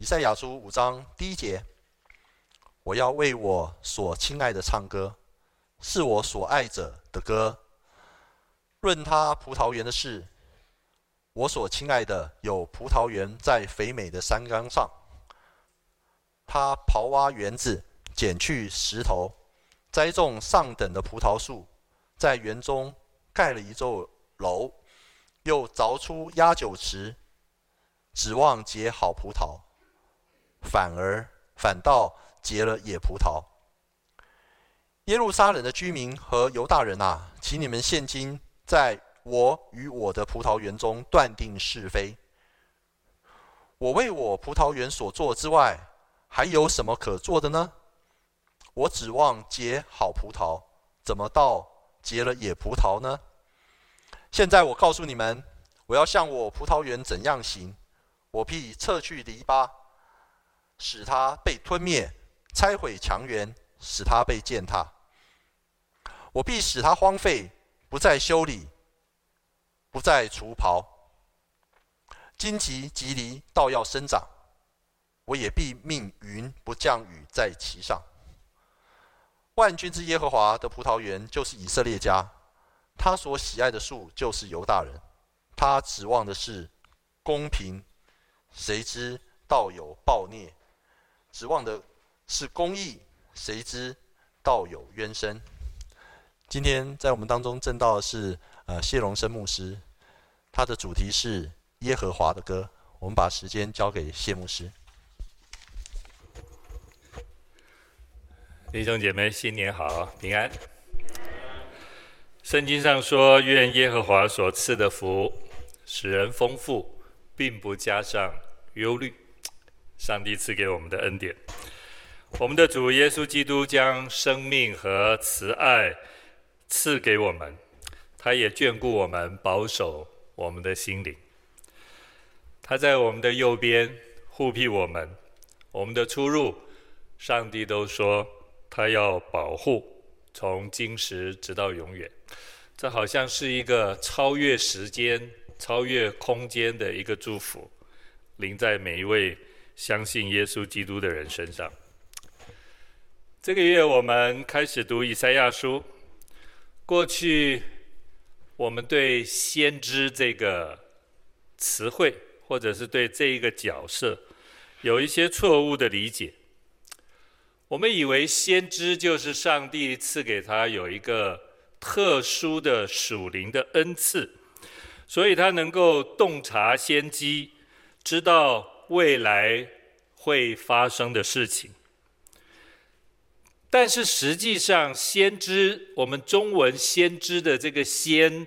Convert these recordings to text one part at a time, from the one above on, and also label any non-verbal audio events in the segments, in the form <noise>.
以赛亚书五章第一节：我要为我所亲爱的唱歌，是我所爱者的歌。论他葡萄园的事，我所亲爱的有葡萄园在肥美的山岗上。他刨挖园子，捡去石头，栽种上等的葡萄树，在园中盖了一座楼，又凿出压酒池，指望结好葡萄，反而反倒结了野葡萄。耶路撒冷的居民和犹大人啊，请你们现今。在我与我的葡萄园中断定是非。我为我葡萄园所做之外，还有什么可做的呢？我指望结好葡萄，怎么到结了野葡萄呢？现在我告诉你们，我要向我葡萄园怎样行，我必撤去篱笆，使它被吞灭；拆毁墙垣，使它被践踏。我必使它荒废。不再修理，不再除刨，荆棘蒺藜倒要生长，我也必命云不降雨在其上。万军之耶和华的葡萄园就是以色列家，他所喜爱的树就是犹大人，他指望的是公平，谁知倒有暴虐；指望的是公义，谁知道有冤声。今天在我们当中证道的是呃谢荣生牧师，他的主题是耶和华的歌。我们把时间交给谢牧师。弟兄姐妹，新年好，平安。圣经上说：“愿耶和华所赐的福使人丰富，并不加上忧虑。”上帝赐给我们的恩典，我们的主耶稣基督将生命和慈爱。赐给我们，他也眷顾我们，保守我们的心灵。他在我们的右边护庇我们，我们的出入，上帝都说他要保护，从今时直到永远。这好像是一个超越时间、超越空间的一个祝福，临在每一位相信耶稣基督的人身上。这个月我们开始读以赛亚书。过去，我们对先知这个词汇，或者是对这一个角色，有一些错误的理解。我们以为先知就是上帝赐给他有一个特殊的属灵的恩赐，所以他能够洞察先机，知道未来会发生的事情。但是实际上，先知，我们中文先知的这个“先”，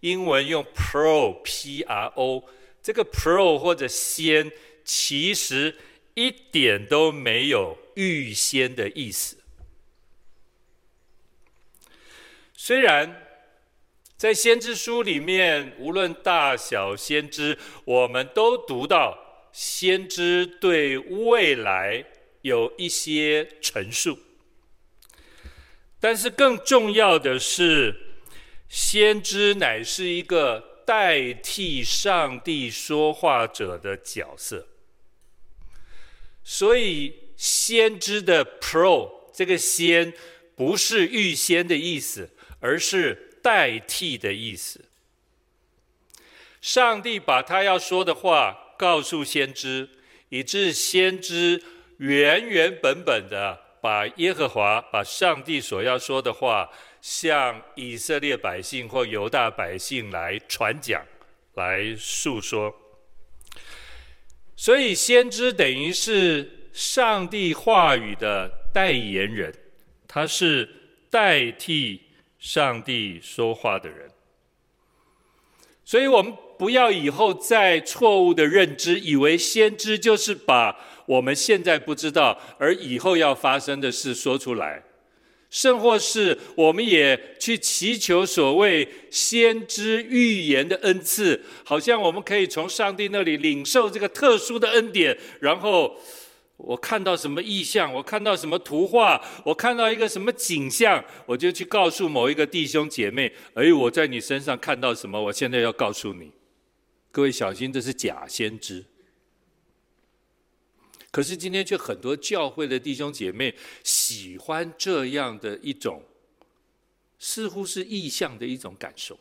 英文用 “pro”，P-R-O，这个 “pro” 或者“先”，其实一点都没有预先的意思。虽然在先知书里面，无论大小先知，我们都读到先知对未来有一些陈述。但是更重要的是，先知乃是一个代替上帝说话者的角色。所以，先知的 “pro” 这个“先”不是预先的意思，而是代替的意思。上帝把他要说的话告诉先知，以致先知原原本本的。把耶和华、把上帝所要说的话，向以色列百姓或犹大百姓来传讲、来诉说。所以，先知等于是上帝话语的代言人，他是代替上帝说话的人。所以我们不要以后再错误的认知，以为先知就是把。我们现在不知道，而以后要发生的事说出来，甚或是我们也去祈求所谓先知预言的恩赐，好像我们可以从上帝那里领受这个特殊的恩典。然后我看到什么意象，我看到什么图画，我看到一个什么景象，我就去告诉某一个弟兄姐妹：“哎，我在你身上看到什么？我现在要告诉你。”各位小心，这是假先知。可是今天却很多教会的弟兄姐妹喜欢这样的一种，似乎是异象的一种感受。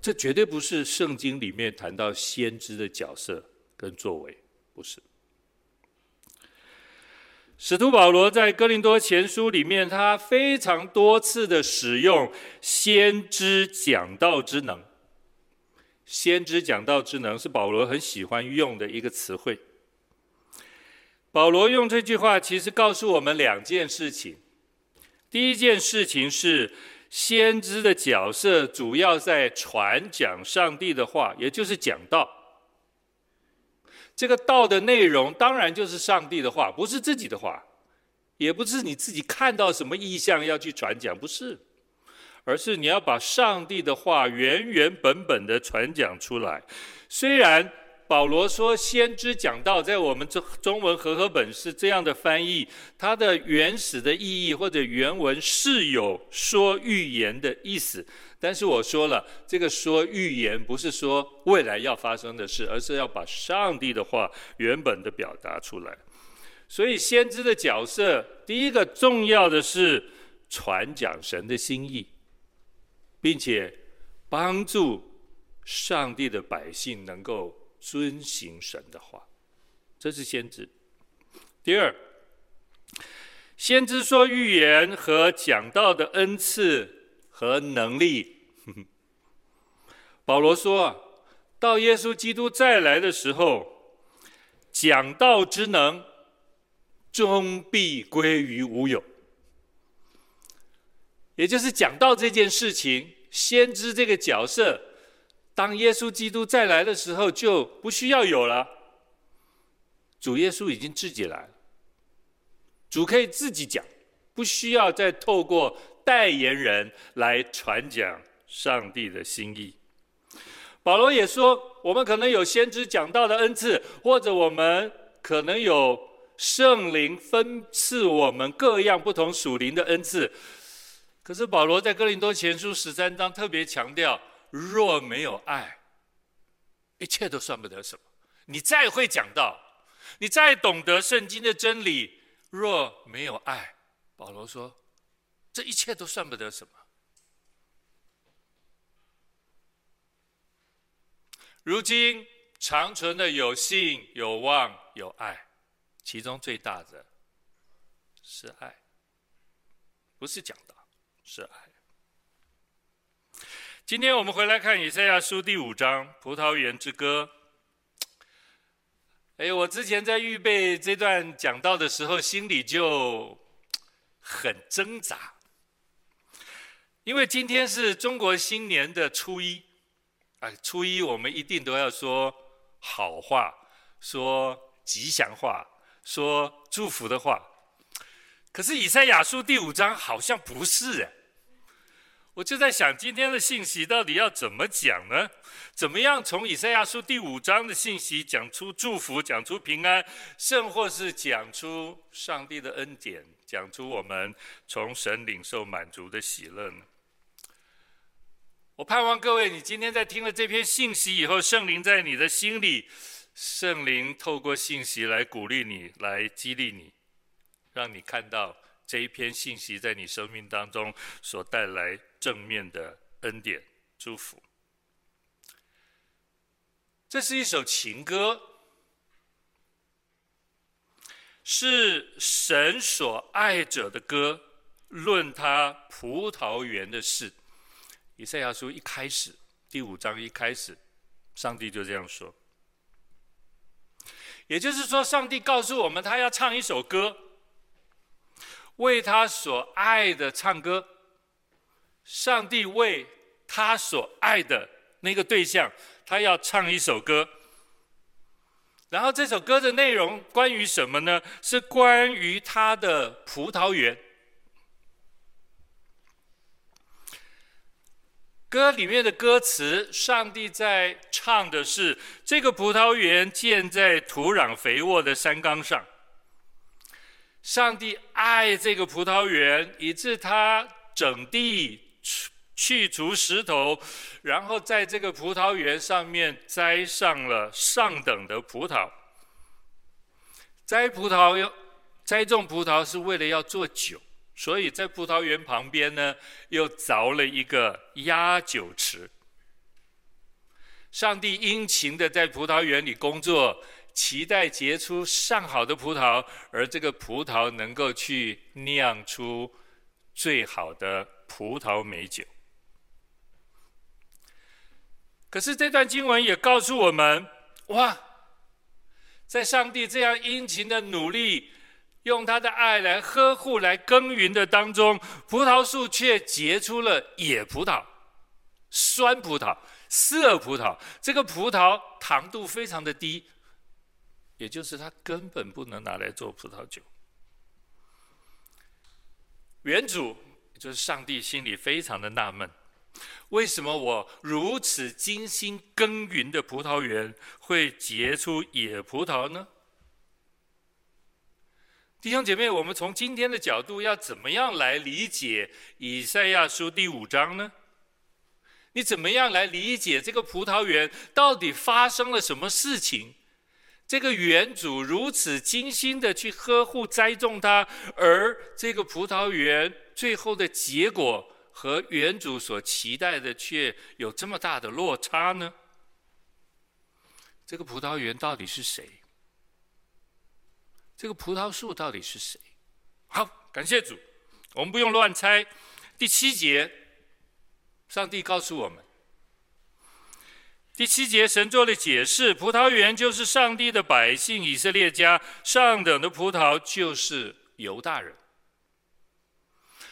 这绝对不是圣经里面谈到先知的角色跟作为，不是。使徒保罗在哥林多前书里面，他非常多次的使用先知讲道之能。先知讲道之能是保罗很喜欢用的一个词汇。保罗用这句话，其实告诉我们两件事情。第一件事情是，先知的角色主要在传讲上帝的话，也就是讲道。这个道的内容当然就是上帝的话，不是自己的话，也不是你自己看到什么异象要去传讲，不是，而是你要把上帝的话原原本本的传讲出来。虽然保罗说先知讲道，在我们中中文和合本是这样的翻译，它的原始的意义或者原文是有说预言的意思。但是我说了，这个说预言不是说未来要发生的事，而是要把上帝的话原本的表达出来。所以先知的角色，第一个重要的是传讲神的心意，并且帮助上帝的百姓能够遵行神的话，这是先知。第二，先知说预言和讲道的恩赐。和能力，<laughs> 保罗说，到耶稣基督再来的时候，讲道之能终必归于无有。也就是讲到这件事情，先知这个角色，当耶稣基督再来的时候就不需要有了。主耶稣已经自己来了，主可以自己讲，不需要再透过。代言人来传讲上帝的心意。保罗也说，我们可能有先知讲道的恩赐，或者我们可能有圣灵分赐我们各样不同属灵的恩赐。可是保罗在哥林多前书十三章特别强调，若没有爱，一切都算不得什么。你再会讲道，你再懂得圣经的真理，若没有爱，保罗说。这一切都算不得什么。如今长存的有信、有望、有爱，其中最大的是爱，不是讲道，是爱。今天我们回来看以赛亚书第五章《葡萄园之歌》。哎，我之前在预备这段讲道的时候，心里就很挣扎。因为今天是中国新年的初一，哎，初一我们一定都要说好话，说吉祥话，说祝福的话。可是以赛亚书第五章好像不是哎，我就在想今天的信息到底要怎么讲呢？怎么样从以赛亚书第五章的信息讲出祝福，讲出平安，甚或是讲出上帝的恩典，讲出我们从神领受满足的喜乐呢？我盼望各位，你今天在听了这篇信息以后，圣灵在你的心里，圣灵透过信息来鼓励你，来激励你，让你看到这一篇信息在你生命当中所带来正面的恩典祝福。这是一首情歌，是神所爱者的歌，论他葡萄园的事。以赛亚书一开始，第五章一开始，上帝就这样说。也就是说，上帝告诉我们，他要唱一首歌，为他所爱的唱歌。上帝为他所爱的那个对象，他要唱一首歌。然后这首歌的内容关于什么呢？是关于他的葡萄园。歌里面的歌词，上帝在唱的是这个葡萄园建在土壤肥沃的山岗上。上帝爱这个葡萄园，以致他整地去除石头，然后在这个葡萄园上面栽上了上等的葡萄。栽葡萄要栽种葡萄是为了要做酒，所以在葡萄园旁边呢，又凿了一个压酒池。上帝殷勤的在葡萄园里工作，期待结出上好的葡萄，而这个葡萄能够去酿出最好的葡萄美酒。可是这段经文也告诉我们，哇，在上帝这样殷勤的努力，用他的爱来呵护、来耕耘的当中，葡萄树却结出了野葡萄、酸葡萄。涩葡萄，这个葡萄糖度非常的低，也就是它根本不能拿来做葡萄酒。原主就是上帝，心里非常的纳闷：为什么我如此精心耕耘的葡萄园会结出野葡萄呢？弟兄姐妹，我们从今天的角度要怎么样来理解以赛亚书第五章呢？你怎么样来理解这个葡萄园到底发生了什么事情？这个园主如此精心的去呵护栽种它，而这个葡萄园最后的结果和原主所期待的却有这么大的落差呢？这个葡萄园到底是谁？这个葡萄树到底是谁？好，感谢主，我们不用乱猜。第七节。上帝告诉我们，第七节神做了解释：葡萄园就是上帝的百姓以色列家，上等的葡萄就是犹大人。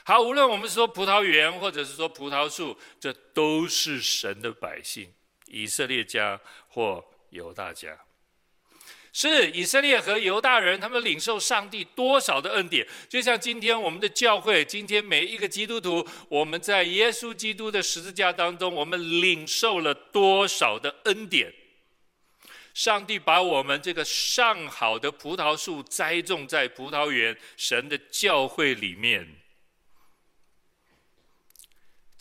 好，无论我们说葡萄园或者是说葡萄树，这都是神的百姓以色列家或犹大家。是以色列和犹大人，他们领受上帝多少的恩典？就像今天我们的教会，今天每一个基督徒，我们在耶稣基督的十字架当中，我们领受了多少的恩典？上帝把我们这个上好的葡萄树栽种在葡萄园，神的教会里面，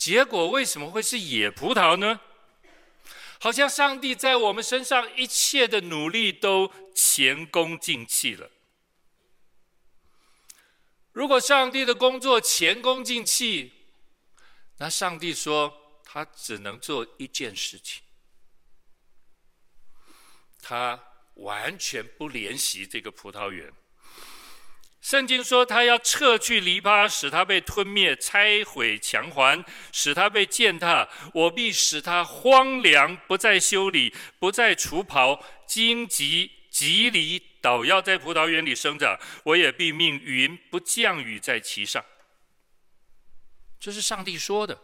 结果为什么会是野葡萄呢？好像上帝在我们身上一切的努力都前功尽弃了。如果上帝的工作前功尽弃，那上帝说他只能做一件事情，他完全不怜惜这个葡萄园。圣经说，他要撤去篱笆，使他被吞灭；拆毁墙环，使他被践踏。我必使他荒凉，不再修理，不再除刨。荆棘、蒺藜倒要在葡萄园里生长。我也必命云不降雨在其上。这是上帝说的。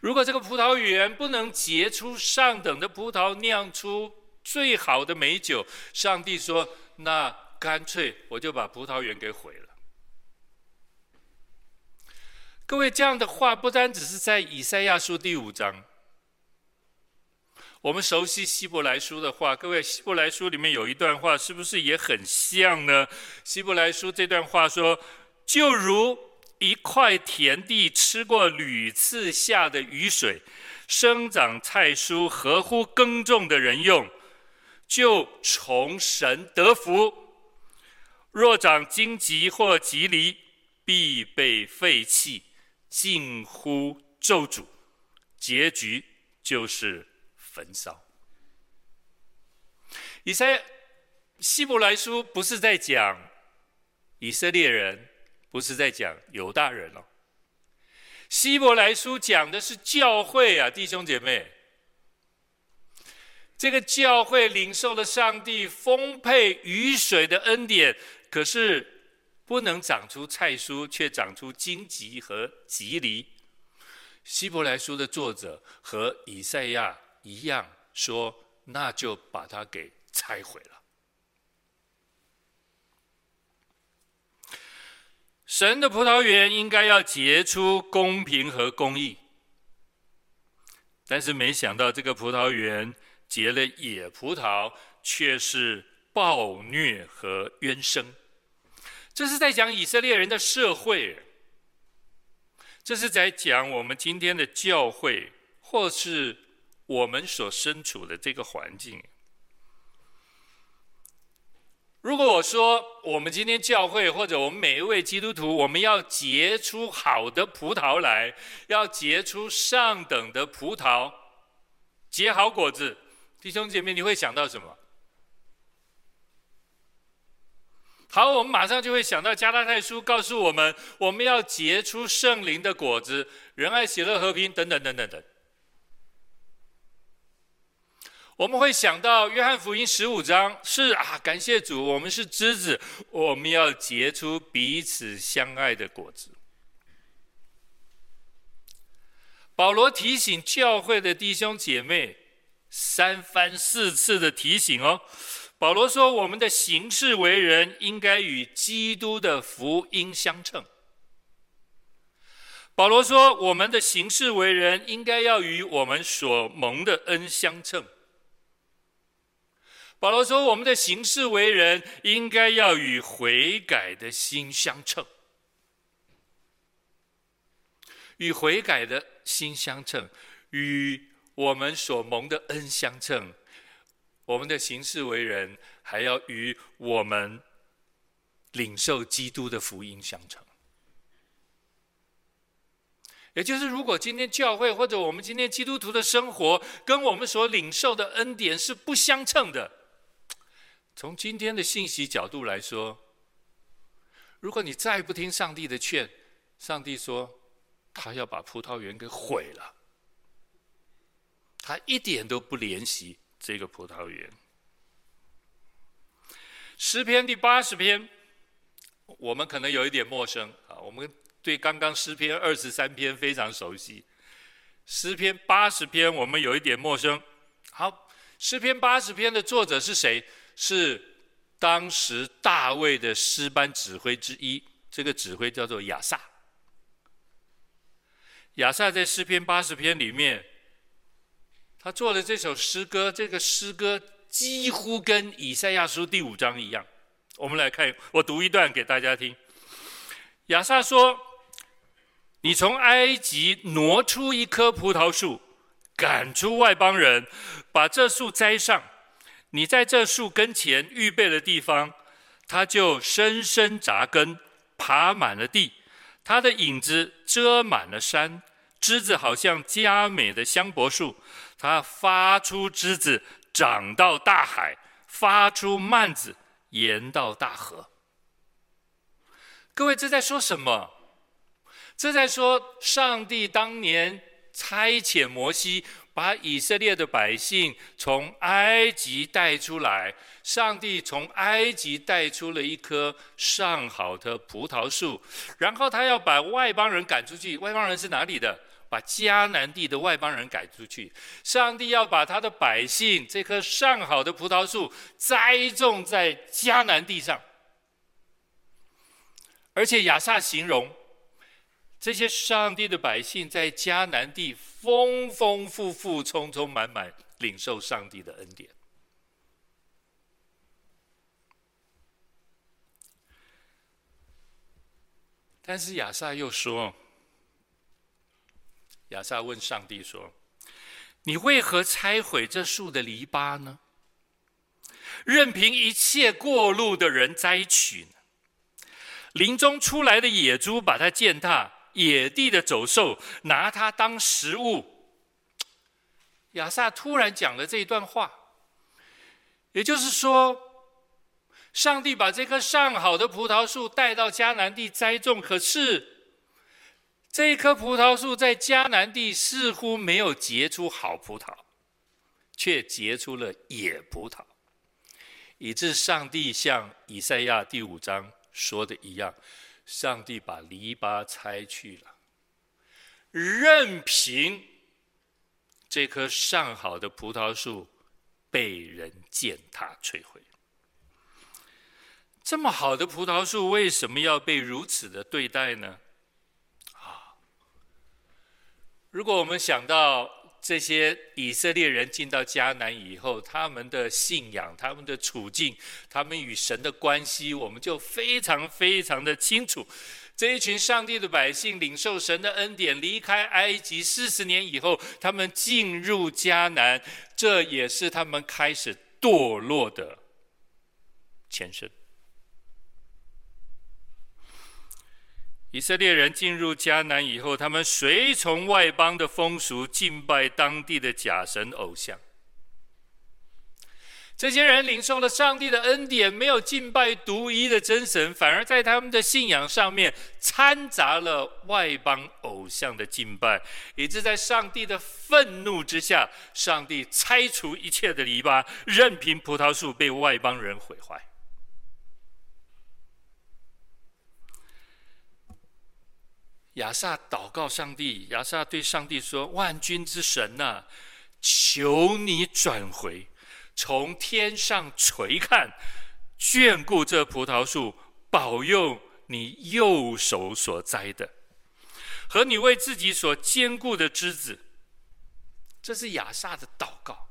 如果这个葡萄园不能结出上等的葡萄，酿出最好的美酒，上帝说那。干脆我就把葡萄园给毁了。各位，这样的话不单只是在以赛亚书第五章，我们熟悉希伯来书的话，各位，希伯来书里面有一段话，是不是也很像呢？希伯来书这段话说：“就如一块田地吃过屡次下的雨水，生长菜蔬，合乎耕种的人用，就从神得福。”若长荆棘或蒺藜，必被废弃，近乎咒诅，结局就是焚烧。以赛希伯来书不是在讲以色列人，不是在讲犹大人哦。希伯来书讲的是教会啊，弟兄姐妹。这个教会领受了上帝丰沛雨水的恩典。可是不能长出菜蔬，却长出荆棘和蒺藜。希伯来书的作者和以赛亚一样说：“那就把它给拆毁了。”神的葡萄园应该要结出公平和公义，但是没想到这个葡萄园结了野葡萄，却是暴虐和冤声。这是在讲以色列人的社会，这是在讲我们今天的教会，或是我们所身处的这个环境。如果我说我们今天教会或者我们每一位基督徒，我们要结出好的葡萄来，要结出上等的葡萄，结好果子，弟兄姐妹，你会想到什么？好，我们马上就会想到加拉太书告诉我们，我们要结出圣灵的果子，仁爱、喜乐、和平等等等等等。我们会想到约翰福音十五章，是啊，感谢主，我们是枝子，我们要结出彼此相爱的果子。保罗提醒教会的弟兄姐妹，三番四次的提醒哦。保罗说，我们的行事为人应该与基督的福音相称。保罗说，我们的行事为人应该要与我们所蒙的恩相称。保罗说：“我们的行事为人，应该要与悔改的心相称，与悔改的心相称，与我们所蒙的恩相称。我们的行事为人，还要与我们领受基督的福音相称。也就是，如果今天教会或者我们今天基督徒的生活，跟我们所领受的恩典是不相称的。”从今天的信息角度来说，如果你再不听上帝的劝，上帝说他要把葡萄园给毁了，他一点都不怜惜这个葡萄园。诗篇第八十篇，我们可能有一点陌生啊，我们对刚刚诗篇二十三篇非常熟悉，诗篇八十篇我们有一点陌生。好，诗篇八十篇的作者是谁？是当时大卫的诗班指挥之一，这个指挥叫做亚萨。亚萨在诗篇八十篇里面，他做了这首诗歌，这个诗歌几乎跟以赛亚书第五章一样。我们来看，我读一段给大家听。亚萨说：“你从埃及挪出一棵葡萄树，赶出外邦人，把这树栽上。”你在这树跟前预备的地方，它就深深扎根，爬满了地。它的影子遮满了山，枝子好像佳美的香柏树。它发出枝子，长到大海；发出蔓子，延到大河。各位，这在说什么？这在说上帝当年差遣摩西。把以色列的百姓从埃及带出来，上帝从埃及带出了一棵上好的葡萄树，然后他要把外邦人赶出去。外邦人是哪里的？把迦南地的外邦人赶出去。上帝要把他的百姓这棵上好的葡萄树栽种在迦南地上，而且亚萨形容。这些上帝的百姓在迦南地丰丰富富、充充满满领受上帝的恩典。但是亚萨又说：“亚萨问上帝说，你为何拆毁这树的篱笆呢？任凭一切过路的人摘取呢？林中出来的野猪把它践踏。”野地的走兽拿它当食物。亚萨突然讲了这一段话，也就是说，上帝把这棵上好的葡萄树带到迦南地栽种，可是这一棵葡萄树在迦南地似乎没有结出好葡萄，却结出了野葡萄，以致上帝像以赛亚第五章说的一样。上帝把篱笆拆去了，任凭这棵上好的葡萄树被人践踏摧毁。这么好的葡萄树为什么要被如此的对待呢？啊，如果我们想到。这些以色列人进到迦南以后，他们的信仰、他们的处境、他们与神的关系，我们就非常非常的清楚。<laughs> 这一群上帝的百姓领受神的恩典，离开埃及四十年以后，他们进入迦南，这也是他们开始堕落的前身。以色列人进入迦南以后，他们随从外邦的风俗，敬拜当地的假神偶像。这些人领受了上帝的恩典，没有敬拜独一的真神，反而在他们的信仰上面掺杂了外邦偶像的敬拜，以致在上帝的愤怒之下，上帝拆除一切的篱笆，任凭葡萄树被外邦人毁坏。亚萨祷告上帝，亚萨对上帝说：“万军之神呐、求你转回，从天上垂看，眷顾这葡萄树，保佑你右手所栽的，和你为自己所坚固的枝子。”这是亚萨的祷告。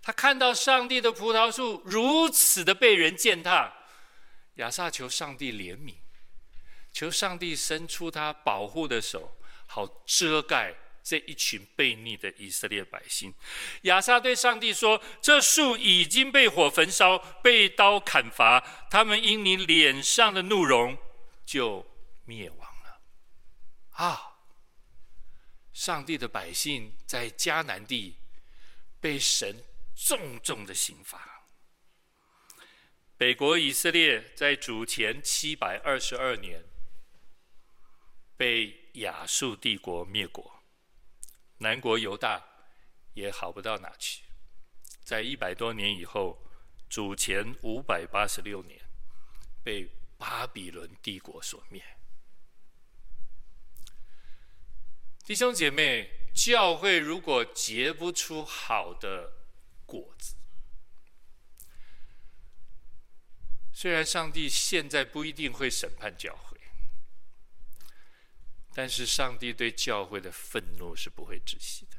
他看到上帝的葡萄树如此的被人践踏，亚萨求上帝怜悯。求上帝伸出他保护的手，好遮盖这一群悖逆的以色列百姓。亚萨对上帝说：“这树已经被火焚烧，被刀砍伐，他们因你脸上的怒容就灭亡了。”啊！上帝的百姓在迦南地被神重重的刑罚。北国以色列在主前七百二十二年。被亚述帝国灭国，南国犹大也好不到哪去。在一百多年以后，主前五百八十六年，被巴比伦帝国所灭。弟兄姐妹，教会如果结不出好的果子，虽然上帝现在不一定会审判教会。但是上帝对教会的愤怒是不会止息的，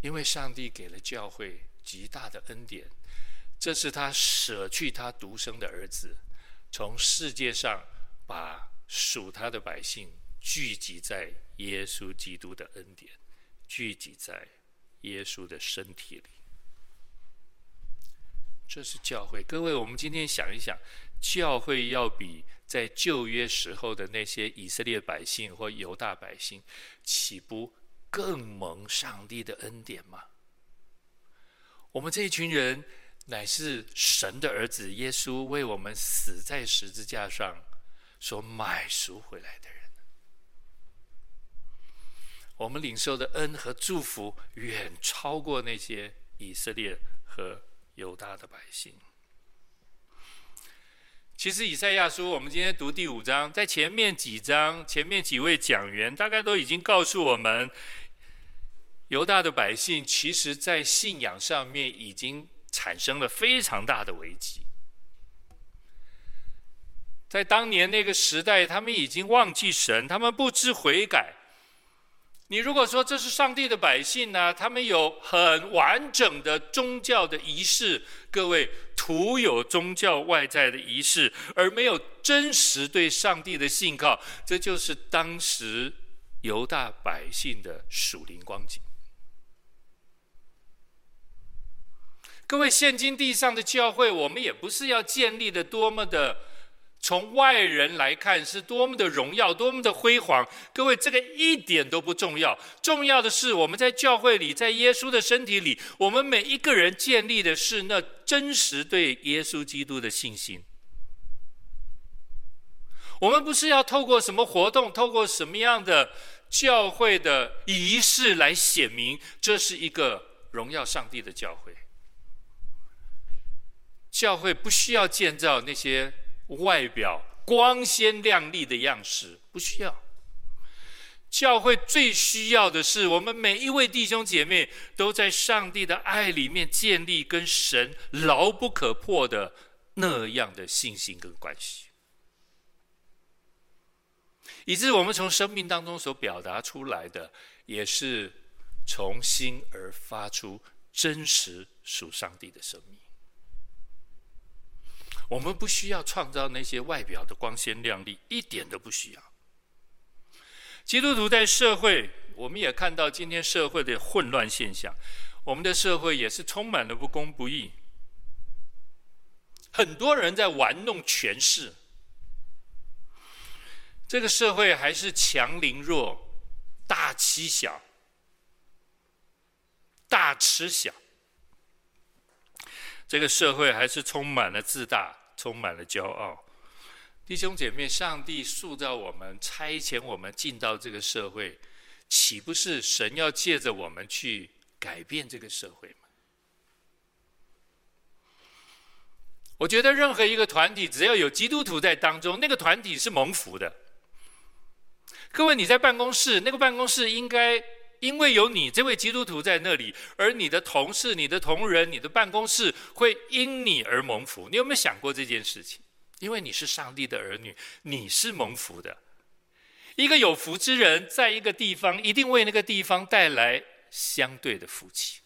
因为上帝给了教会极大的恩典，这是他舍去他独生的儿子，从世界上把属他的百姓聚集在耶稣基督的恩典，聚集在耶稣的身体里。这是教会。各位，我们今天想一想，教会要比。在旧约时候的那些以色列百姓或犹大百姓，岂不更蒙上帝的恩典吗？我们这一群人乃是神的儿子，耶稣为我们死在十字架上所买赎回来的人。我们领受的恩和祝福远超过那些以色列和犹大的百姓。其实以赛亚书，我们今天读第五章，在前面几章，前面几位讲员大概都已经告诉我们，犹大的百姓其实在信仰上面已经产生了非常大的危机。在当年那个时代，他们已经忘记神，他们不知悔改。你如果说这是上帝的百姓呢，他们有很完整的宗教的仪式，各位徒有宗教外在的仪式，而没有真实对上帝的信靠，这就是当时犹大百姓的属灵光景。各位，现今地上的教会，我们也不是要建立的多么的。从外人来看是多么的荣耀，多么的辉煌。各位，这个一点都不重要。重要的是，我们在教会里，在耶稣的身体里，我们每一个人建立的是那真实对耶稣基督的信心。我们不是要透过什么活动，透过什么样的教会的仪式来显明这是一个荣耀上帝的教会。教会不需要建造那些。外表光鲜亮丽的样式不需要。教会最需要的是，我们每一位弟兄姐妹都在上帝的爱里面建立跟神牢不可破的那样的信心跟关系，以致我们从生命当中所表达出来的，也是从心而发出真实属上帝的生命。我们不需要创造那些外表的光鲜亮丽，一点都不需要。基督徒在社会，我们也看到今天社会的混乱现象。我们的社会也是充满了不公不义，很多人在玩弄权势。这个社会还是强凌弱、大欺小、大吃小。这个社会还是充满了自大，充满了骄傲。弟兄姐妹，上帝塑造我们、差遣我们进到这个社会，岂不是神要借着我们去改变这个社会吗？我觉得任何一个团体，只要有基督徒在当中，那个团体是蒙福的。各位，你在办公室，那个办公室应该因为有你这位基督徒在那里，而你的同事、你的同仁、你的办公室会因你而蒙福。你有没有想过这件事情？因为你是上帝的儿女，你是蒙福的。一个有福之人，在一个地方，一定为那个地方带来相对的福气。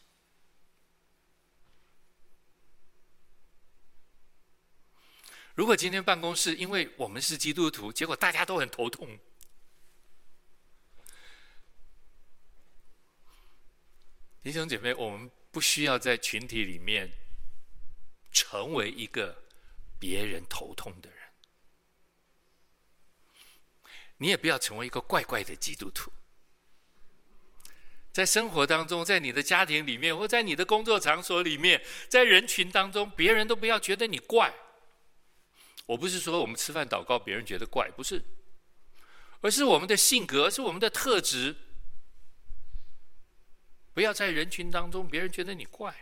如果今天办公室因为我们是基督徒，结果大家都很头痛。弟兄姐妹，我们不需要在群体里面成为一个别人头痛的人。你也不要成为一个怪怪的基督徒。在生活当中，在你的家庭里面，或在你的工作场所里面，在人群当中，别人都不要觉得你怪。我不是说我们吃饭祷告，别人觉得怪，不是，而是我们的性格，而是我们的特质。不要在人群当中，别人觉得你怪。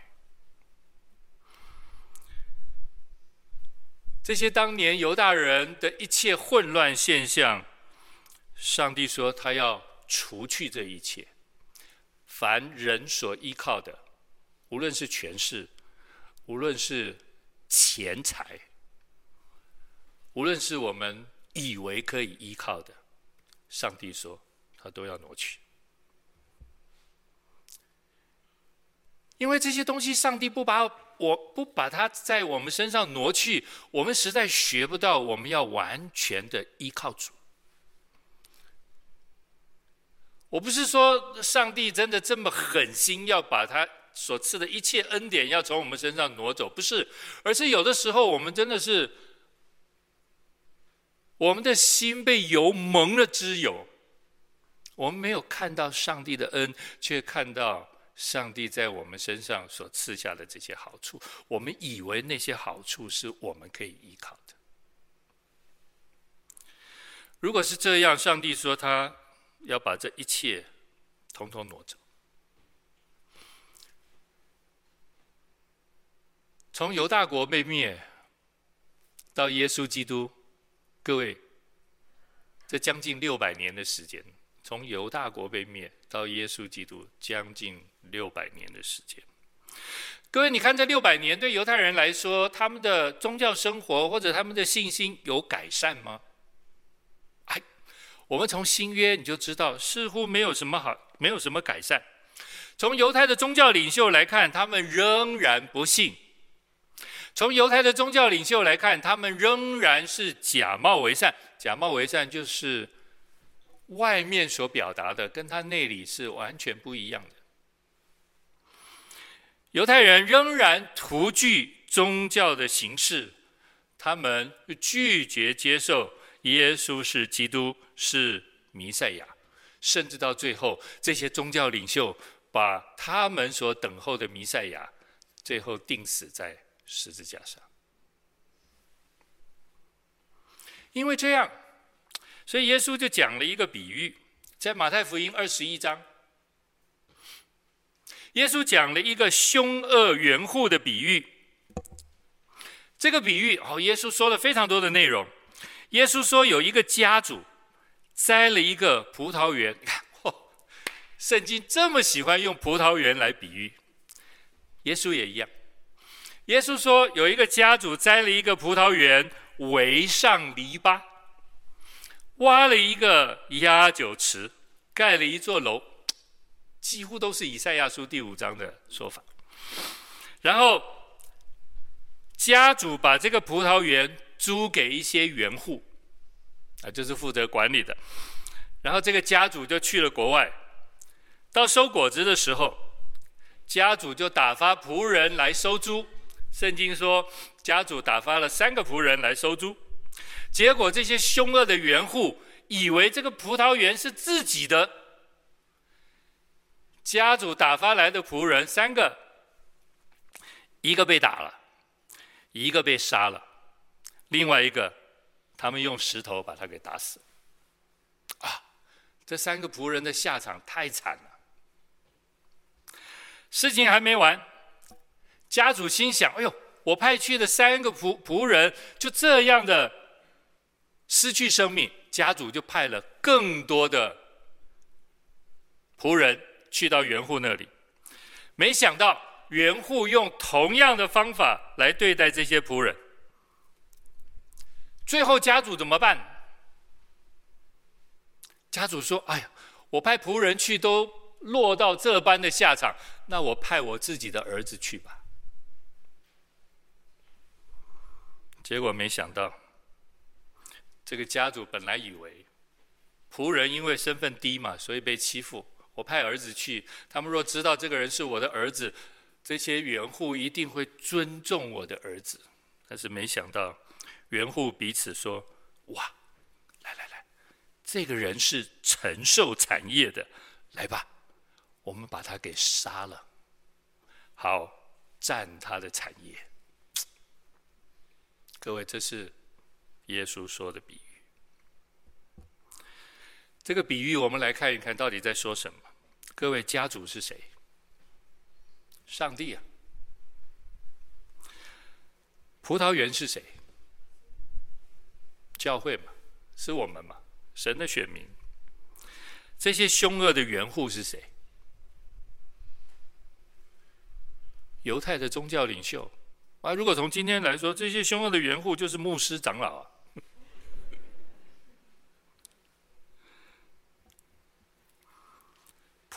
这些当年犹大人的一切混乱现象，上帝说他要除去这一切。凡人所依靠的，无论是权势，无论是钱财，无论是我们以为可以依靠的，上帝说他都要挪去。因为这些东西，上帝不把我不把它在我们身上挪去，我们实在学不到。我们要完全的依靠主。我不是说上帝真的这么狠心，要把他所赐的一切恩典要从我们身上挪走，不是，而是有的时候我们真的是，我们的心被油蒙了之油，我们没有看到上帝的恩，却看到。上帝在我们身上所赐下的这些好处，我们以为那些好处是我们可以依靠的。如果是这样，上帝说他要把这一切统统挪走。从犹大国被灭到耶稣基督，各位，这将近六百年的时间。从犹大国被灭到耶稣基督，将近六百年的时间。各位，你看这六百年对犹太人来说，他们的宗教生活或者他们的信心有改善吗？哎，我们从新约你就知道，似乎没有什么好，没有什么改善。从犹太的宗教领袖来看，他们仍然不信；从犹太的宗教领袖来看，他们仍然是假冒为善。假冒为善就是。外面所表达的跟他内里是完全不一样的。犹太人仍然徒具宗教的形式，他们拒绝接受耶稣是基督，是弥赛亚，甚至到最后，这些宗教领袖把他们所等候的弥赛亚，最后钉死在十字架上，因为这样。所以耶稣就讲了一个比喻，在马太福音二十一章，耶稣讲了一个凶恶园户的比喻。这个比喻哦，耶稣说了非常多的内容。耶稣说有一个家主栽了一个葡萄园，哦，<laughs> 圣经这么喜欢用葡萄园来比喻，耶稣也一样。耶稣说有一个家主栽了一个葡萄园，围上篱笆。挖了一个压酒池，盖了一座楼，几乎都是以赛亚书第五章的说法。然后家主把这个葡萄园租给一些园户，啊，就是负责管理的。然后这个家主就去了国外，到收果子的时候，家主就打发仆人来收租，圣经说，家主打发了三个仆人来收租，结果这些凶恶的园户以为这个葡萄园是自己的。家主打发来的仆人三个，一个被打了，一个被杀了，另外一个，他们用石头把他给打死。啊，这三个仆人的下场太惨了。事情还没完，家主心想：哎呦，我派去的三个仆仆人就这样的失去生命，家主就派了更多的仆人。去到园户那里，没想到园户用同样的方法来对待这些仆人。最后家主怎么办？家主说：“哎呀，我派仆人去都落到这般的下场，那我派我自己的儿子去吧。”结果没想到，这个家主本来以为仆人因为身份低嘛，所以被欺负。我派儿子去，他们若知道这个人是我的儿子，这些园户一定会尊重我的儿子。但是没想到，园户彼此说：“哇，来来来，这个人是承受产业的，来吧，我们把他给杀了，好占他的产业。”各位，这是耶稣说的比喻。这个比喻，我们来看一看到底在说什么。各位，家主是谁？上帝啊！葡萄园是谁？教会嘛，是我们嘛，神的选民。这些凶恶的园户是谁？犹太的宗教领袖啊！如果从今天来说，这些凶恶的园户就是牧师长老啊。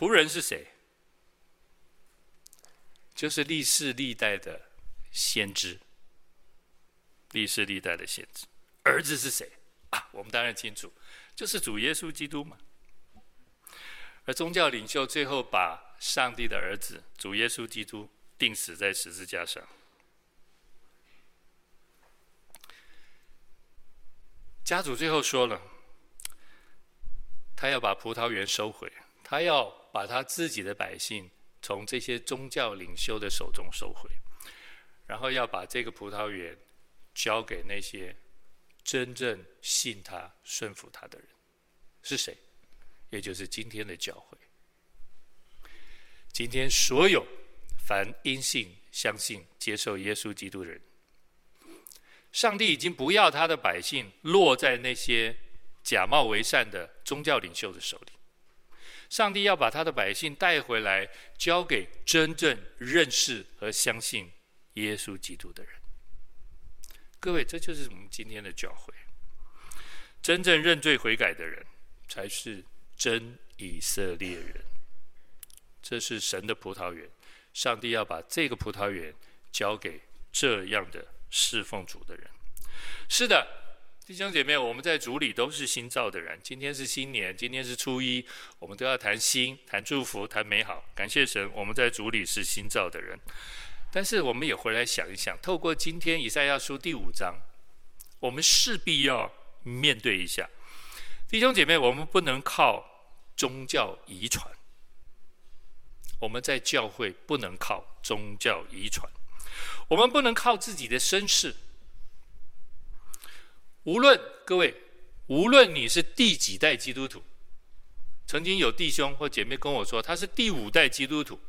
仆人是谁？就是历世历代的先知。历世历代的先知，儿子是谁啊？我们当然清楚，就是主耶稣基督嘛。而宗教领袖最后把上帝的儿子主耶稣基督钉死在十字架上。家主最后说了，他要把葡萄园收回，他要。把他自己的百姓从这些宗教领袖的手中收回，然后要把这个葡萄园交给那些真正信他、顺服他的人，是谁？也就是今天的教会。今天所有凡因信、相信、接受耶稣基督的人，上帝已经不要他的百姓落在那些假冒为善的宗教领袖的手里。上帝要把他的百姓带回来，交给真正认识和相信耶稣基督的人。各位，这就是我们今天的教会。真正认罪悔改的人，才是真以色列人。这是神的葡萄园，上帝要把这个葡萄园交给这样的侍奉主的人。是的。弟兄姐妹，我们在主里都是新造的人。今天是新年，今天是初一，我们都要谈新、谈祝福、谈美好。感谢神，我们在主里是新造的人。但是，我们也回来想一想，透过今天以赛亚书第五章，我们势必要面对一下。弟兄姐妹，我们不能靠宗教遗传，我们在教会不能靠宗教遗传，我们不能靠自己的身世。无论各位，无论你是第几代基督徒，曾经有弟兄或姐妹跟我说他是第五代基督徒，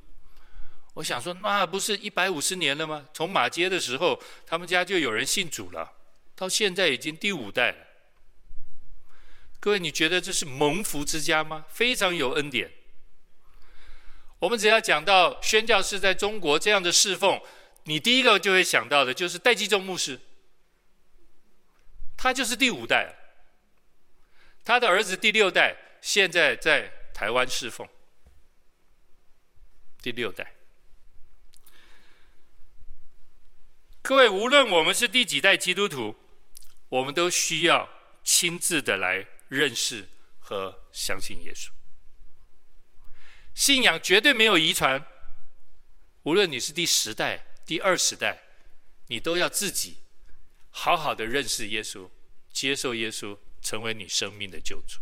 我想说那不是一百五十年了吗？从马街的时候，他们家就有人信主了，到现在已经第五代了。各位，你觉得这是蒙福之家吗？非常有恩典。我们只要讲到宣教士在中国这样的侍奉，你第一个就会想到的就是戴基宗牧师。他就是第五代，他的儿子第六代现在在台湾侍奉。第六代，各位，无论我们是第几代基督徒，我们都需要亲自的来认识和相信耶稣。信仰绝对没有遗传，无论你是第十代、第二十代，你都要自己好好的认识耶稣，接受耶稣，成为你生命的救主。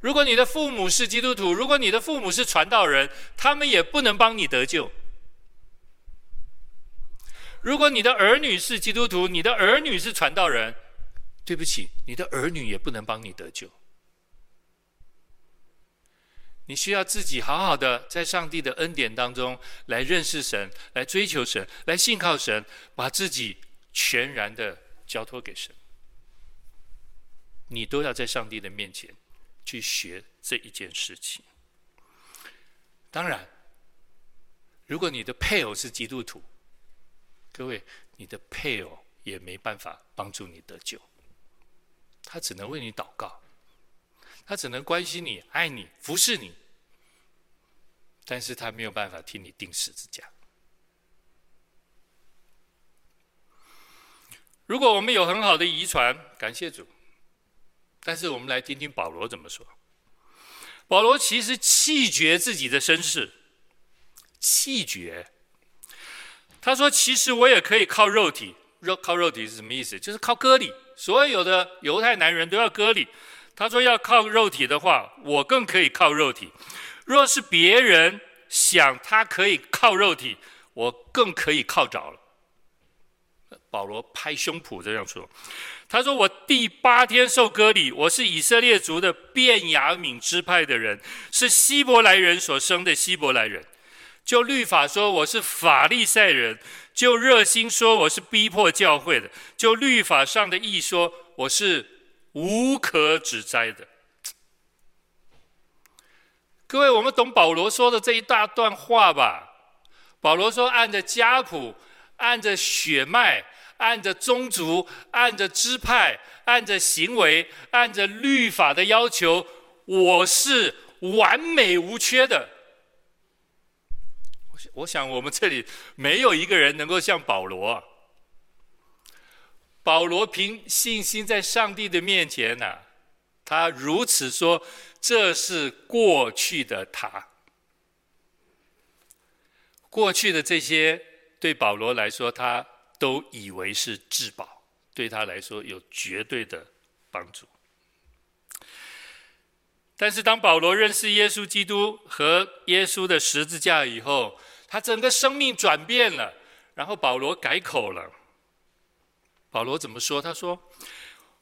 如果你的父母是基督徒，如果你的父母是传道人，他们也不能帮你得救。如果你的儿女是基督徒，你的儿女是传道人，对不起，你的儿女也不能帮你得救。你需要自己好好的在上帝的恩典当中来认识神，来追求神，来信靠神，把自己全然的交托给神。你都要在上帝的面前。去学这一件事情。当然，如果你的配偶是基督徒，各位，你的配偶也没办法帮助你得救，他只能为你祷告，他只能关心你、爱你、服侍你，但是他没有办法替你钉十字架。如果我们有很好的遗传，感谢主。但是我们来听听保罗怎么说。保罗其实弃绝自己的身世，弃绝。他说：“其实我也可以靠肉体，肉靠肉体是什么意思？就是靠割礼。所有的犹太男人都要割礼。他说要靠肉体的话，我更可以靠肉体。若是别人想他可以靠肉体，我更可以靠着了。”保罗拍胸脯这样说。他说：“我第八天受割礼，我是以色列族的便雅悯支派的人，是希伯来人所生的希伯来人。就律法说，我是法利赛人；就热心说，我是逼迫教会的；就律法上的义说，我是无可指摘的。”各位，我们懂保罗说的这一大段话吧？保罗说：“按着家谱，按着血脉。”按着宗族，按着支派，按着行为，按着律法的要求，我是完美无缺的。我想，我们这里没有一个人能够像保罗。保罗凭信心在上帝的面前呢，他如此说：“这是过去的他。”过去的这些对保罗来说，他。都以为是至宝，对他来说有绝对的帮助。但是当保罗认识耶稣基督和耶稣的十字架以后，他整个生命转变了。然后保罗改口了。保罗怎么说？他说：“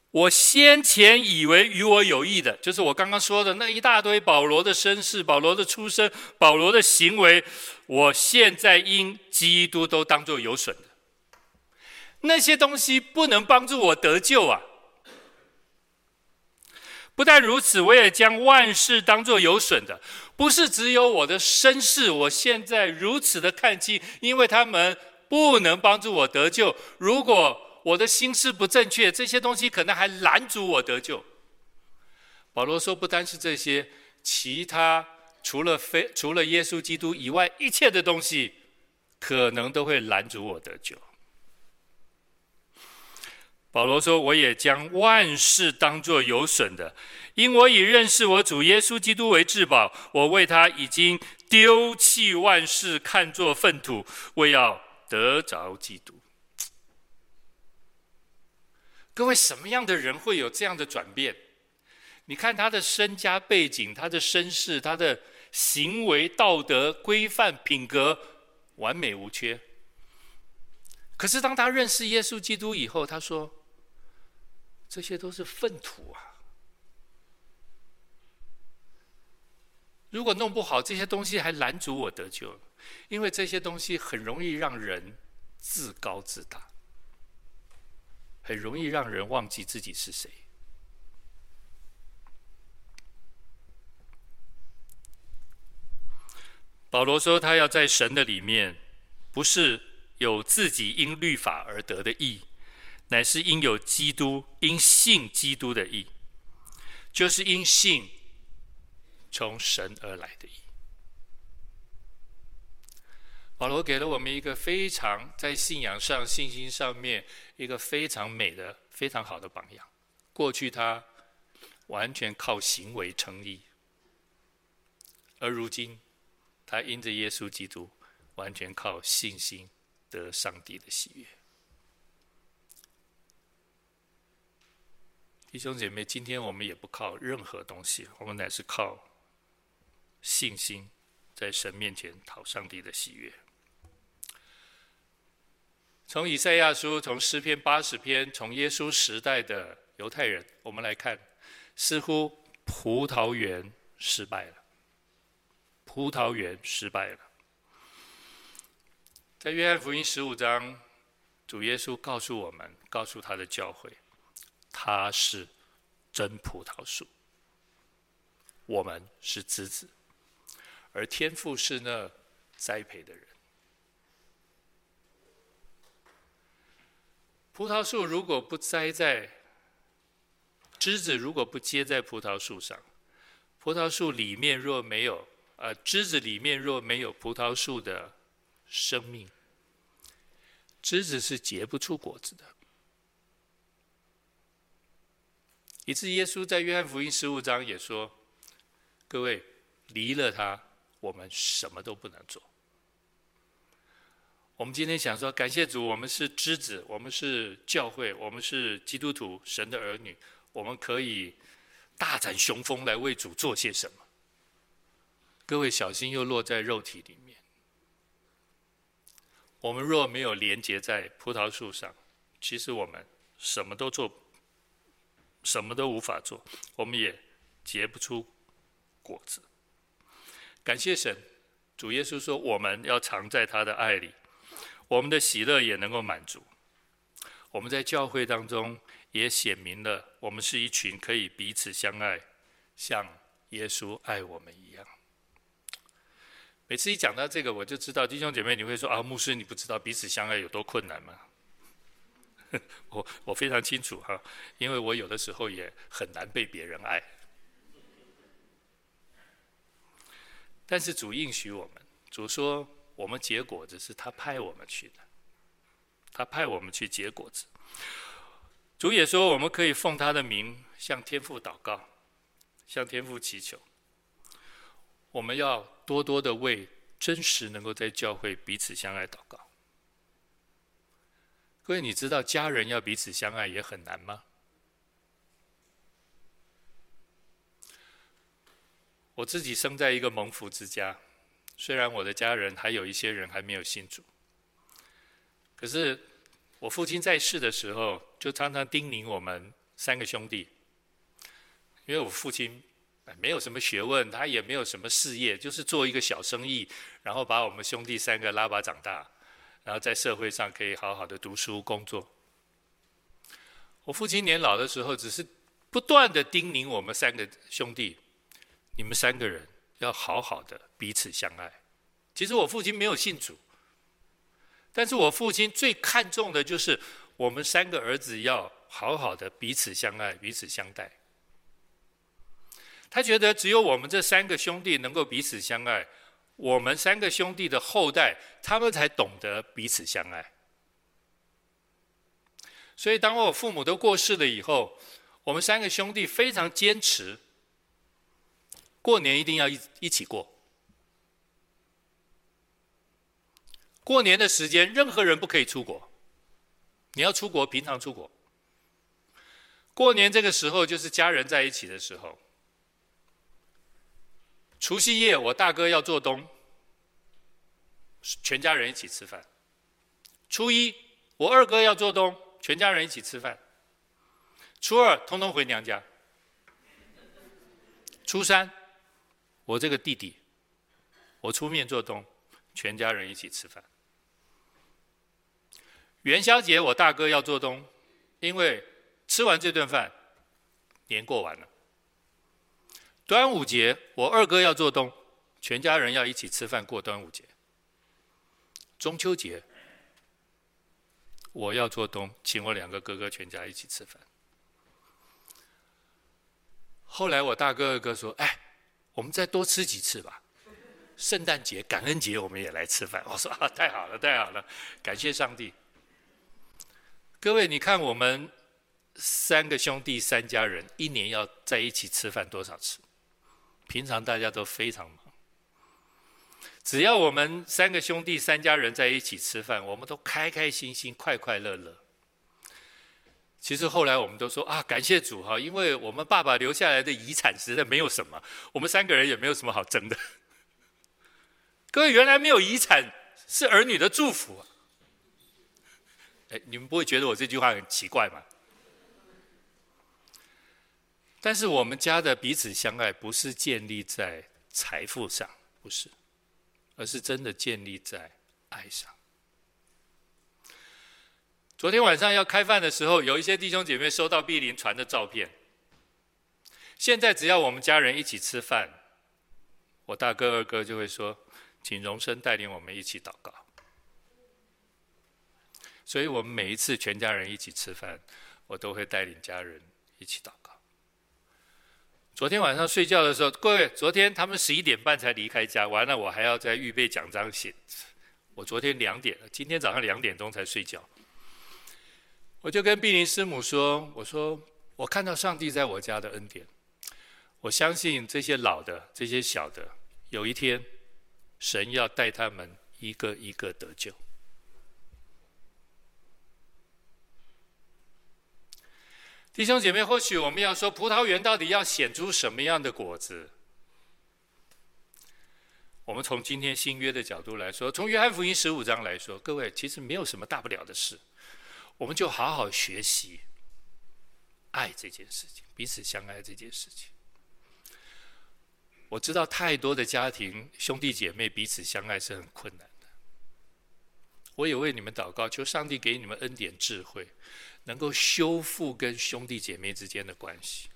我先前以为与我有益的，就是我刚刚说的那一大堆保罗的身世、保罗的出身、保罗的行为，我现在因基督都当作有损。”那些东西不能帮助我得救啊！不但如此，我也将万事当作有损的。不是只有我的身世，我现在如此的看轻，因为他们不能帮助我得救。如果我的心思不正确，这些东西可能还拦阻我得救。保罗说，不单是这些，其他除了非除了耶稣基督以外，一切的东西可能都会拦阻我得救。保罗说：“我也将万事当作有损的，因我以认识我主耶稣基督为至宝。我为他已经丢弃万事，看作粪土，为要得着基督。”各位，什么样的人会有这样的转变？你看他的身家背景、他的身世、他的行为道德规范品格完美无缺。可是当他认识耶稣基督以后，他说。这些都是粪土啊！如果弄不好，这些东西还拦阻我得救，因为这些东西很容易让人自高自大，很容易让人忘记自己是谁。保罗说，他要在神的里面，不是有自己因律法而得的义。乃是因有基督，因信基督的义，就是因信从神而来的义。保罗给了我们一个非常在信仰上、信心上面一个非常美的、非常好的榜样。过去他完全靠行为称义，而如今他因着耶稣基督，完全靠信心得上帝的喜悦。弟兄姐妹，今天我们也不靠任何东西，我们乃是靠信心，在神面前讨上帝的喜悦。从以赛亚书，从诗篇八十篇，从耶稣时代的犹太人，我们来看，似乎葡萄园失败了。葡萄园失败了。在约翰福音十五章，主耶稣告诉我们，告诉他的教会。他是真葡萄树，我们是枝子，而天父是那栽培的人。葡萄树如果不栽在枝子，如果不接在葡萄树上，葡萄树里面若没有，呃，枝子里面若没有葡萄树的生命，枝子是结不出果子的。以致耶稣在约翰福音十五章也说：“各位离了他，我们什么都不能做。”我们今天想说，感谢主，我们是枝子，我们是教会，我们是基督徒，神的儿女，我们可以大展雄风来为主做些什么。各位小心，又落在肉体里面。我们若没有连接在葡萄树上，其实我们什么都做。什么都无法做，我们也结不出果子。感谢神，主耶稣说：“我们要常在他的爱里，我们的喜乐也能够满足。”我们在教会当中也显明了，我们是一群可以彼此相爱，像耶稣爱我们一样。每次一讲到这个，我就知道弟兄姐妹，你会说：“啊，牧师，你不知道彼此相爱有多困难吗？” <laughs> 我我非常清楚哈，因为我有的时候也很难被别人爱。但是主应许我们，主说我们结果子是他派我们去的，他派我们去结果子。主也说我们可以奉他的名向天父祷告，向天父祈求。我们要多多的为真实能够在教会彼此相爱祷告。各位，你知道家人要彼此相爱也很难吗？我自己生在一个蒙福之家，虽然我的家人还有一些人还没有信主，可是我父亲在世的时候，就常常叮咛我们三个兄弟，因为我父亲没有什么学问，他也没有什么事业，就是做一个小生意，然后把我们兄弟三个拉拔长大。然后在社会上可以好好的读书工作。我父亲年老的时候，只是不断的叮咛我们三个兄弟：你们三个人要好好的彼此相爱。其实我父亲没有信主，但是我父亲最看重的就是我们三个儿子要好好的彼此相爱、彼此相待。他觉得只有我们这三个兄弟能够彼此相爱。我们三个兄弟的后代，他们才懂得彼此相爱。所以，当我父母都过世了以后，我们三个兄弟非常坚持，过年一定要一一起过。过年的时间，任何人不可以出国。你要出国，平常出国。过年这个时候，就是家人在一起的时候。除夕夜，我大哥要做东，全家人一起吃饭。初一，我二哥要做东，全家人一起吃饭。初二，通通回娘家。初三，我这个弟弟，我出面做东，全家人一起吃饭。元宵节，我大哥要做东，因为吃完这顿饭，年过完了。端午节，我二哥要做东，全家人要一起吃饭过端午节。中秋节，我要做东，请我两个哥哥全家一起吃饭。后来我大哥二哥说：“哎，我们再多吃几次吧。圣诞节、感恩节我们也来吃饭。”我说：“啊，<laughs> 太好了，太好了，感谢上帝。”各位，你看我们三个兄弟三家人一年要在一起吃饭多少次？平常大家都非常忙，只要我们三个兄弟、三家人在一起吃饭，我们都开开心心、快快乐乐。其实后来我们都说啊，感谢主哈，因为我们爸爸留下来的遗产实在没有什么，我们三个人也没有什么好争的。<laughs> 各位，原来没有遗产是儿女的祝福啊！哎，你们不会觉得我这句话很奇怪吗？但是我们家的彼此相爱，不是建立在财富上，不是。而是真的建立在爱上。昨天晚上要开饭的时候，有一些弟兄姐妹收到碧玲传的照片。现在只要我们家人一起吃饭，我大哥二哥就会说：“请荣生带领我们一起祷告。”所以我们每一次全家人一起吃饭，我都会带领家人一起祷告。昨天晚上睡觉的时候，各位，昨天他们十一点半才离开家，完了我还要再预备奖章写。我昨天两点，今天早上两点钟才睡觉。我就跟碧林师母说：“我说我看到上帝在我家的恩典，我相信这些老的、这些小的，有一天神要带他们一个一个得救。”弟兄姐妹，或许我们要说，葡萄园到底要显出什么样的果子？我们从今天新约的角度来说，从约翰福音十五章来说，各位其实没有什么大不了的事，我们就好好学习爱这件事情，彼此相爱这件事情。我知道太多的家庭兄弟姐妹彼此相爱是很困难，我也为你们祷告，求上帝给你们恩典智慧。能够修复跟兄弟姐妹之间的关系，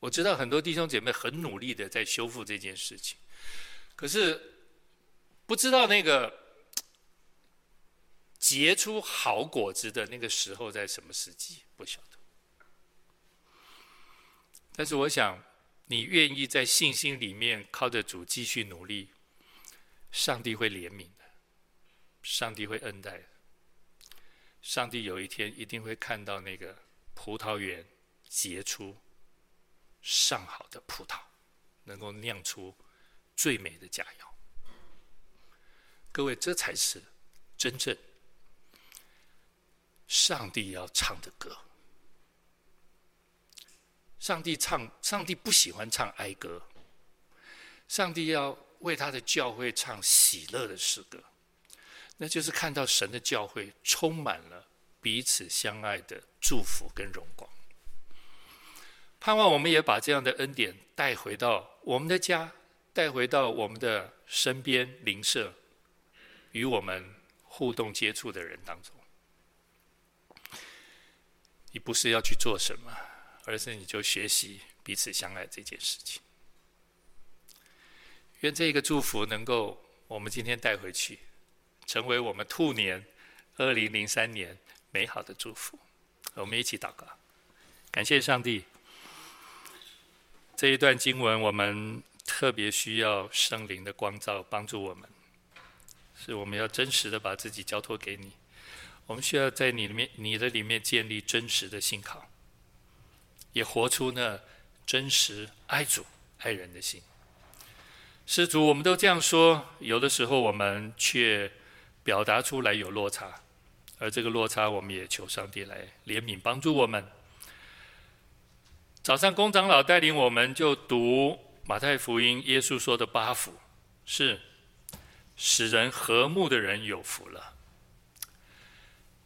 我知道很多弟兄姐妹很努力的在修复这件事情，可是不知道那个结出好果子的那个时候在什么时机，不晓得。但是我想，你愿意在信心里面靠着主继续努力，上帝会怜悯，上帝会恩待的。上帝有一天一定会看到那个葡萄园结出上好的葡萄，能够酿出最美的佳肴。各位，这才是真正上帝要唱的歌。上帝唱，上帝不喜欢唱哀歌，上帝要为他的教会唱喜乐的诗歌。那就是看到神的教会充满了彼此相爱的祝福跟荣光，盼望我们也把这样的恩典带回到我们的家，带回到我们的身边邻舍，与我们互动接触的人当中。你不是要去做什么，而是你就学习彼此相爱这件事情。愿这个祝福能够我们今天带回去。成为我们兔年二零零三年美好的祝福，我们一起祷告，感谢上帝。这一段经文，我们特别需要圣灵的光照帮助我们，是我们要真实的把自己交托给你。我们需要在你里面、你的里面建立真实的信靠，也活出那真实爱主爱人的心。施主，我们都这样说，有的时候我们却。表达出来有落差，而这个落差，我们也求上帝来怜悯帮助我们。早上，公长老带领我们就读马太福音，耶稣说的八福是使人和睦的人有福了。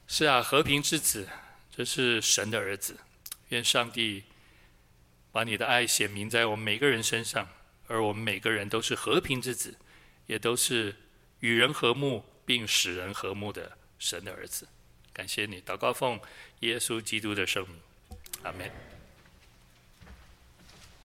是啊，和平之子，这是神的儿子。愿上帝把你的爱显明在我们每个人身上，而我们每个人都是和平之子，也都是与人和睦。并使人和睦的神的儿子，感谢你，祷告奉耶稣基督的圣名，阿门。